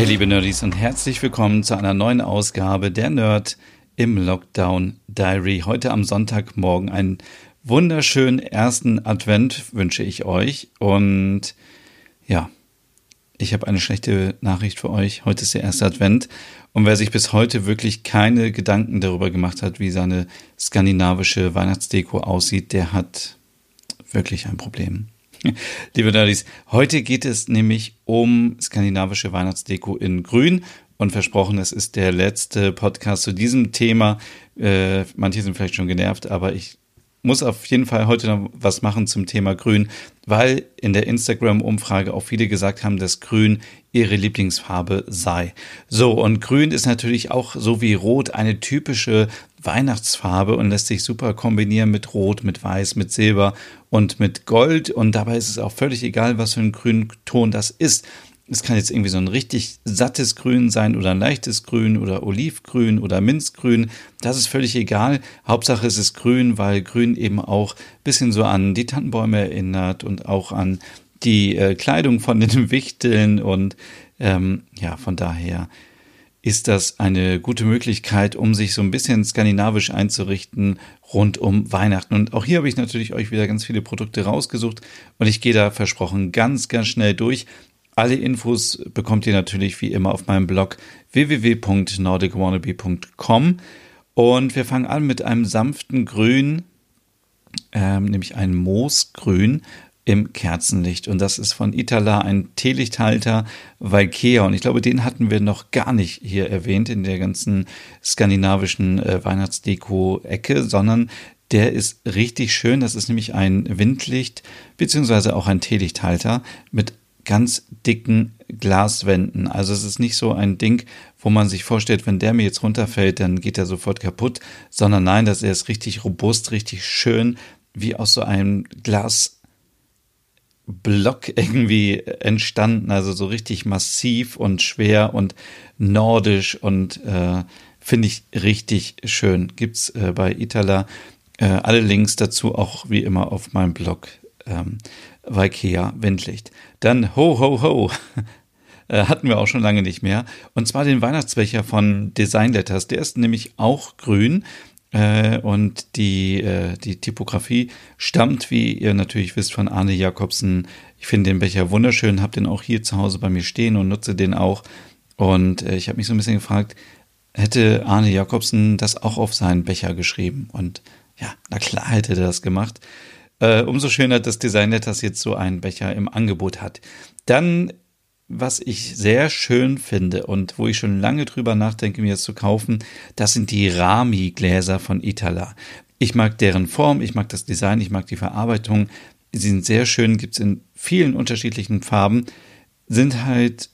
Hey liebe Nerdies und herzlich willkommen zu einer neuen Ausgabe der Nerd im Lockdown Diary. Heute am Sonntagmorgen einen wunderschönen ersten Advent wünsche ich euch und ja, ich habe eine schlechte Nachricht für euch. Heute ist der erste Advent und wer sich bis heute wirklich keine Gedanken darüber gemacht hat, wie seine skandinavische Weihnachtsdeko aussieht, der hat wirklich ein Problem. Liebe Nerdies, heute geht es nämlich um skandinavische Weihnachtsdeko in Grün. Und versprochen, es ist der letzte Podcast zu diesem Thema. Äh, manche sind vielleicht schon genervt, aber ich muss auf jeden Fall heute noch was machen zum Thema Grün, weil in der Instagram-Umfrage auch viele gesagt haben, dass Grün ihre Lieblingsfarbe sei. So, und Grün ist natürlich auch so wie Rot eine typische Weihnachtsfarbe und lässt sich super kombinieren mit Rot, mit Weiß, mit Silber und mit Gold. Und dabei ist es auch völlig egal, was für ein Grünton das ist. Es kann jetzt irgendwie so ein richtig sattes Grün sein oder ein leichtes Grün oder Olivgrün oder Minzgrün. Das ist völlig egal. Hauptsache es ist grün, weil Grün eben auch ein bisschen so an die Tannenbäume erinnert und auch an die äh, Kleidung von den Wichteln. Und ähm, ja, von daher ist das eine gute Möglichkeit, um sich so ein bisschen skandinavisch einzurichten rund um Weihnachten. Und auch hier habe ich natürlich euch wieder ganz viele Produkte rausgesucht und ich gehe da versprochen ganz, ganz schnell durch. Alle Infos bekommt ihr natürlich wie immer auf meinem Blog www.nordicwannabe.com und wir fangen an mit einem sanften Grün, ähm, nämlich ein Moosgrün im Kerzenlicht. Und das ist von Itala ein Teelichthalter Valkea. Und ich glaube, den hatten wir noch gar nicht hier erwähnt in der ganzen skandinavischen äh, Weihnachtsdeko-Ecke, sondern der ist richtig schön. Das ist nämlich ein Windlicht beziehungsweise auch ein Teelichthalter mit ganz dicken Glaswänden. Also es ist nicht so ein Ding, wo man sich vorstellt, wenn der mir jetzt runterfällt, dann geht er sofort kaputt, sondern nein, das ist richtig robust, richtig schön, wie aus so einem Glasblock irgendwie entstanden, also so richtig massiv und schwer und nordisch und äh, finde ich richtig schön. Gibt's äh, bei Itala äh, alle Links dazu auch wie immer auf meinem Blog ähm, Vaikea Windlicht. Dann Ho Ho Ho äh, hatten wir auch schon lange nicht mehr. Und zwar den Weihnachtsbecher von Design Letters. Der ist nämlich auch grün. Äh, und die, äh, die Typografie stammt, wie ihr natürlich wisst, von Arne Jakobsen. Ich finde den Becher wunderschön, habe den auch hier zu Hause bei mir stehen und nutze den auch. Und ich habe mich so ein bisschen gefragt, hätte Arne Jakobsen das auch auf seinen Becher geschrieben? Und ja, na klar hätte er das gemacht. Äh, umso schöner, dass Letters jetzt so einen Becher im Angebot hat. Dann, was ich sehr schön finde und wo ich schon lange drüber nachdenke, mir das zu kaufen, das sind die Rami-Gläser von Itala. Ich mag deren Form, ich mag das Design, ich mag die Verarbeitung. Sie sind sehr schön, gibt's in vielen unterschiedlichen Farben, sind halt,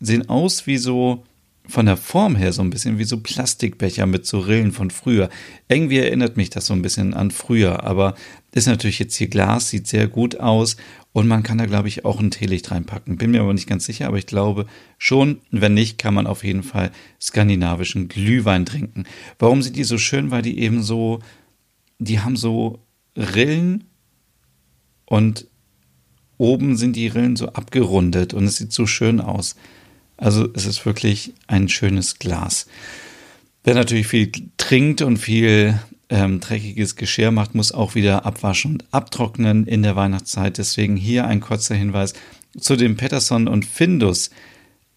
sehen aus wie so von der Form her so ein bisschen wie so Plastikbecher mit so Rillen von früher. Irgendwie erinnert mich das so ein bisschen an früher, aber ist natürlich jetzt hier Glas, sieht sehr gut aus und man kann da, glaube ich, auch ein Teelicht reinpacken. Bin mir aber nicht ganz sicher, aber ich glaube schon, wenn nicht, kann man auf jeden Fall skandinavischen Glühwein trinken. Warum sind die so schön? Weil die eben so, die haben so Rillen und oben sind die Rillen so abgerundet und es sieht so schön aus. Also es ist wirklich ein schönes Glas. Wer natürlich viel trinkt und viel ähm, dreckiges Geschirr macht, muss auch wieder abwaschen und abtrocknen in der Weihnachtszeit. Deswegen hier ein kurzer Hinweis zu dem Peterson und Findus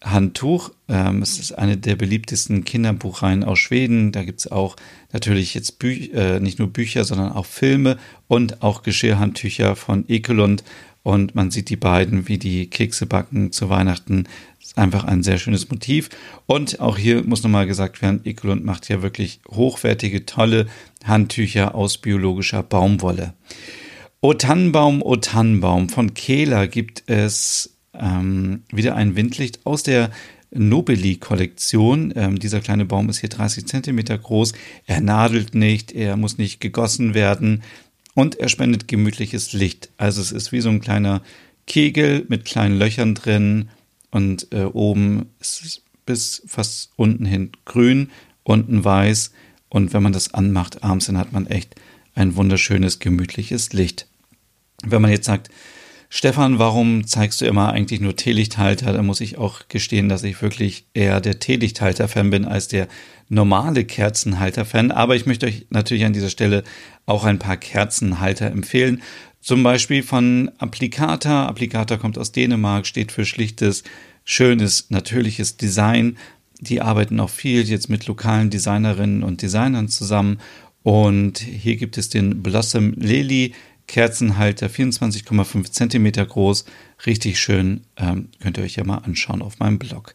Handtuch. Ähm, es ist eine der beliebtesten Kinderbuchreihen aus Schweden. Da gibt es auch natürlich jetzt Bü äh, nicht nur Bücher, sondern auch Filme und auch Geschirrhandtücher von Ekelund. Und man sieht die beiden, wie die Kekse backen zu Weihnachten ist einfach ein sehr schönes Motiv. Und auch hier muss nochmal gesagt werden, Ecolund macht ja wirklich hochwertige, tolle Handtücher aus biologischer Baumwolle. O Tannenbaum, O Tannenbaum. Von Kehler gibt es ähm, wieder ein Windlicht aus der Nobili-Kollektion. Ähm, dieser kleine Baum ist hier 30 Zentimeter groß. Er nadelt nicht, er muss nicht gegossen werden und er spendet gemütliches Licht. Also es ist wie so ein kleiner Kegel mit kleinen Löchern drin und äh, oben ist es bis fast unten hin grün, unten weiß und wenn man das anmacht abends, dann hat man echt ein wunderschönes, gemütliches Licht. Wenn man jetzt sagt, Stefan, warum zeigst du immer eigentlich nur Teelichthalter? Da muss ich auch gestehen, dass ich wirklich eher der Teelichthalter-Fan bin als der normale Kerzenhalter-Fan. Aber ich möchte euch natürlich an dieser Stelle auch ein paar Kerzenhalter empfehlen. Zum Beispiel von Applicata. Applicata kommt aus Dänemark, steht für schlichtes, schönes, natürliches Design. Die arbeiten auch viel jetzt mit lokalen Designerinnen und Designern zusammen. Und hier gibt es den Blossom Lily Kerzenhalter, 24,5 Zentimeter groß, richtig schön. Ähm, könnt ihr euch ja mal anschauen auf meinem Blog.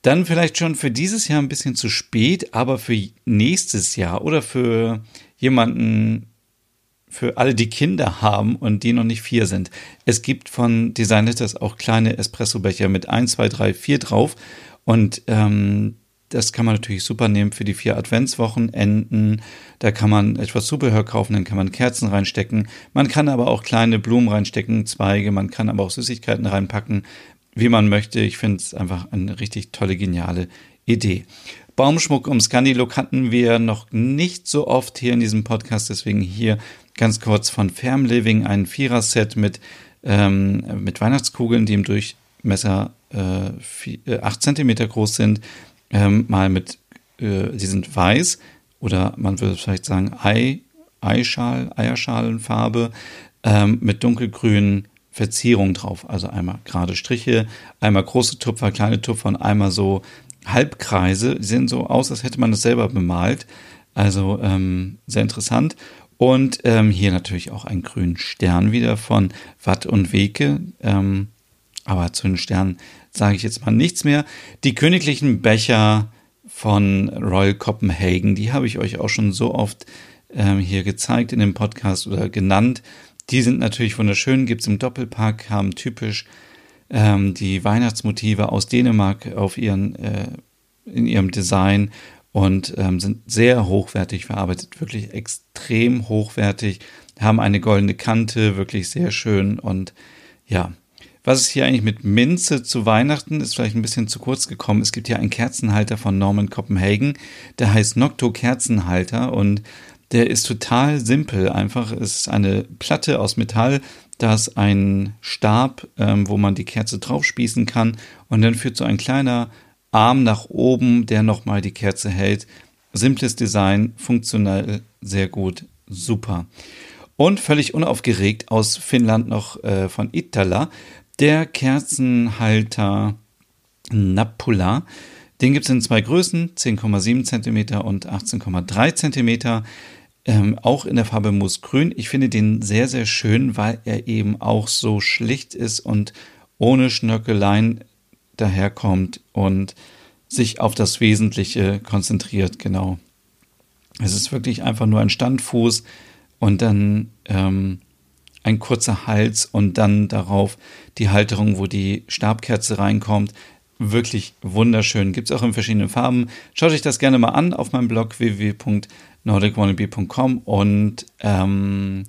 Dann vielleicht schon für dieses Jahr ein bisschen zu spät, aber für nächstes Jahr oder für jemanden, für alle, die Kinder haben und die noch nicht vier sind. Es gibt von Designettes auch kleine Espressobecher mit 1, 2, 3, 4 drauf. Und ähm, das kann man natürlich super nehmen für die vier Adventswochenenden. Da kann man etwas Zubehör kaufen, dann kann man Kerzen reinstecken. Man kann aber auch kleine Blumen reinstecken, Zweige. Man kann aber auch Süßigkeiten reinpacken, wie man möchte. Ich finde es einfach eine richtig tolle, geniale Idee. Baumschmuck um Scandi-Look hatten wir noch nicht so oft hier in diesem Podcast, deswegen hier ganz kurz von Farm Living ein Vierer-Set mit, ähm, mit Weihnachtskugeln, die im Durchmesser äh, 8 cm äh, groß sind ähm, mal mit, äh, sie sind weiß oder man würde vielleicht sagen Ei, Eischal, Eierschalenfarbe ähm, mit dunkelgrünen Verzierungen drauf. Also einmal gerade Striche, einmal große Tupfer, kleine Tupfer und einmal so Halbkreise. Die sehen so aus, als hätte man das selber bemalt. Also ähm, sehr interessant. Und ähm, hier natürlich auch einen grünen Stern wieder von Watt und Weke. Ähm, aber zu den Sternen sage ich jetzt mal nichts mehr. Die königlichen Becher von Royal Copenhagen, die habe ich euch auch schon so oft ähm, hier gezeigt in dem Podcast oder genannt. Die sind natürlich wunderschön, gibt es im Doppelpack, haben typisch ähm, die Weihnachtsmotive aus Dänemark auf ihren, äh, in ihrem Design und ähm, sind sehr hochwertig verarbeitet, wirklich extrem hochwertig, haben eine goldene Kante, wirklich sehr schön und ja, was ist hier eigentlich mit Minze zu Weihnachten? Ist vielleicht ein bisschen zu kurz gekommen. Es gibt hier einen Kerzenhalter von Norman Copenhagen, der heißt Nocto Kerzenhalter und der ist total simpel. Einfach es ist eine Platte aus Metall, da ist ein Stab, ähm, wo man die Kerze draufspießen kann und dann führt so ein kleiner Arm nach oben, der nochmal die Kerze hält. Simples Design, funktionell, sehr gut, super. Und völlig unaufgeregt aus Finnland noch äh, von Itala der Kerzenhalter Napula. Den gibt es in zwei Größen, 10,7 cm und 18,3 cm. Ähm, auch in der Farbe Moosgrün. Ich finde den sehr, sehr schön, weil er eben auch so schlicht ist und ohne Schnörkeleien daherkommt und sich auf das Wesentliche konzentriert, genau. Es ist wirklich einfach nur ein Standfuß und dann ähm, ein kurzer Hals und dann darauf die Halterung, wo die Stabkerze reinkommt. Wirklich wunderschön. Gibt es auch in verschiedenen Farben. Schaut euch das gerne mal an auf meinem Blog www.nordicwannabe.com und ähm,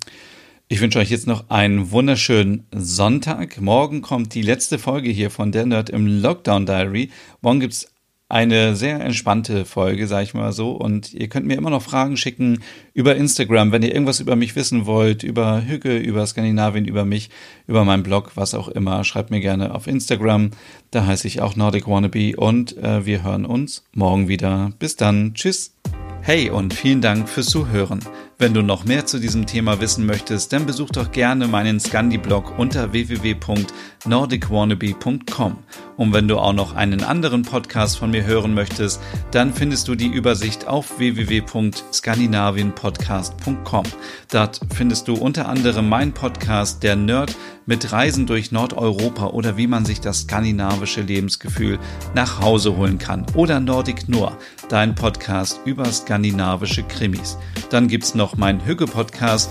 ich wünsche euch jetzt noch einen wunderschönen Sonntag. Morgen kommt die letzte Folge hier von der Nerd im Lockdown Diary. Morgen gibt es eine sehr entspannte Folge, sage ich mal so. Und ihr könnt mir immer noch Fragen schicken über Instagram, wenn ihr irgendwas über mich wissen wollt, über Hücke, über Skandinavien, über mich, über meinen Blog, was auch immer. Schreibt mir gerne auf Instagram. Da heiße ich auch Nordic Wannabe und äh, wir hören uns morgen wieder. Bis dann. Tschüss. Hey und vielen Dank fürs Zuhören. Wenn du noch mehr zu diesem Thema wissen möchtest, dann besuch doch gerne meinen Scandi-Blog unter www.nordicwannabe.com. Und wenn du auch noch einen anderen Podcast von mir hören möchtest, dann findest du die Übersicht auf www.skandinavienpodcast.com. Dort findest du unter anderem meinen Podcast Der Nerd mit Reisen durch Nordeuropa oder wie man sich das skandinavische Lebensgefühl nach Hause holen kann. Oder Nordic Noir, dein Podcast über skandinavische Krimis. Dann gibt's noch meinen Hügge-Podcast